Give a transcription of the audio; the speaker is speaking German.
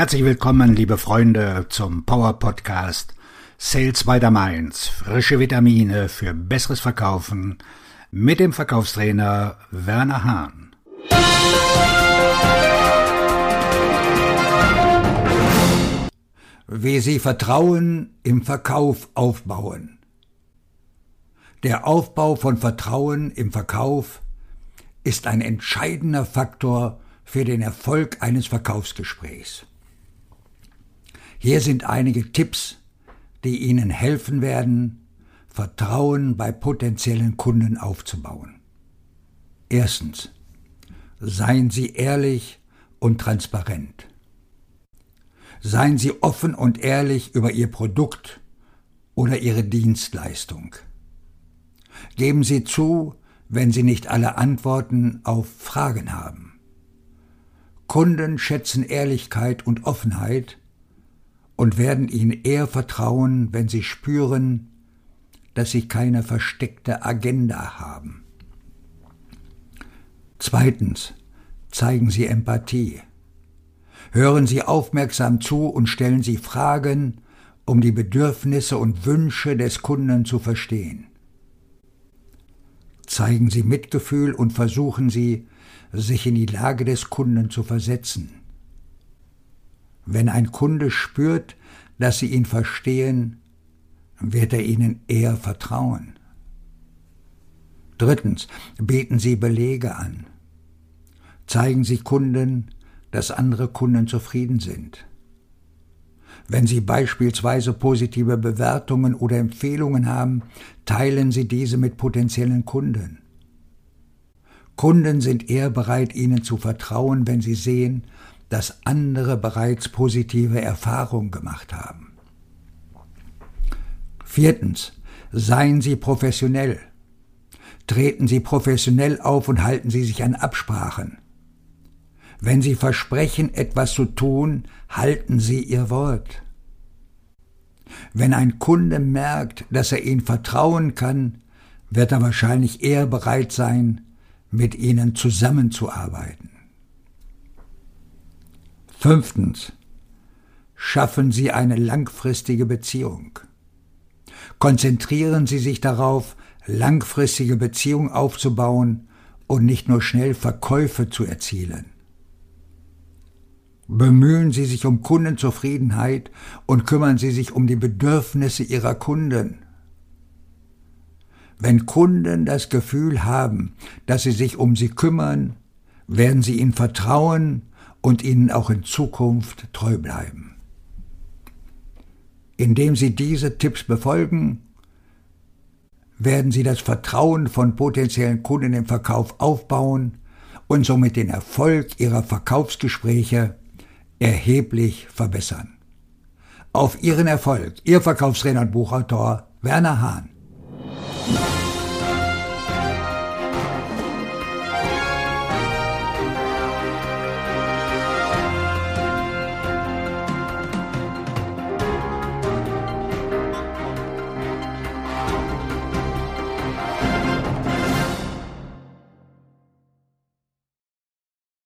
Herzlich willkommen, liebe Freunde, zum Power Podcast Sales by the Mainz. Frische Vitamine für besseres Verkaufen mit dem Verkaufstrainer Werner Hahn. Wie Sie Vertrauen im Verkauf aufbauen. Der Aufbau von Vertrauen im Verkauf ist ein entscheidender Faktor für den Erfolg eines Verkaufsgesprächs. Hier sind einige Tipps, die Ihnen helfen werden, Vertrauen bei potenziellen Kunden aufzubauen. Erstens. Seien Sie ehrlich und transparent. Seien Sie offen und ehrlich über Ihr Produkt oder Ihre Dienstleistung. Geben Sie zu, wenn Sie nicht alle Antworten auf Fragen haben. Kunden schätzen Ehrlichkeit und Offenheit und werden ihnen eher vertrauen, wenn sie spüren, dass sie keine versteckte Agenda haben. Zweitens, zeigen Sie Empathie. Hören Sie aufmerksam zu und stellen Sie Fragen, um die Bedürfnisse und Wünsche des Kunden zu verstehen. Zeigen Sie Mitgefühl und versuchen Sie, sich in die Lage des Kunden zu versetzen. Wenn ein Kunde spürt, dass Sie ihn verstehen, wird er Ihnen eher vertrauen. Drittens, bieten Sie Belege an. Zeigen Sie Kunden, dass andere Kunden zufrieden sind. Wenn Sie beispielsweise positive Bewertungen oder Empfehlungen haben, teilen Sie diese mit potenziellen Kunden. Kunden sind eher bereit, ihnen zu vertrauen, wenn sie sehen, dass andere bereits positive Erfahrungen gemacht haben. Viertens. Seien Sie professionell. Treten Sie professionell auf und halten Sie sich an Absprachen. Wenn Sie versprechen, etwas zu tun, halten Sie Ihr Wort. Wenn ein Kunde merkt, dass er Ihnen vertrauen kann, wird er wahrscheinlich eher bereit sein, mit ihnen zusammenzuarbeiten. Fünftens. Schaffen Sie eine langfristige Beziehung. Konzentrieren Sie sich darauf, langfristige Beziehungen aufzubauen und nicht nur schnell Verkäufe zu erzielen. Bemühen Sie sich um Kundenzufriedenheit und kümmern Sie sich um die Bedürfnisse Ihrer Kunden. Wenn Kunden das Gefühl haben, dass sie sich um sie kümmern, werden sie ihnen vertrauen und ihnen auch in Zukunft treu bleiben. Indem sie diese Tipps befolgen, werden sie das Vertrauen von potenziellen Kunden im Verkauf aufbauen und somit den Erfolg ihrer Verkaufsgespräche erheblich verbessern. Auf Ihren Erfolg, Ihr Verkaufstrainer und Buchautor Werner Hahn.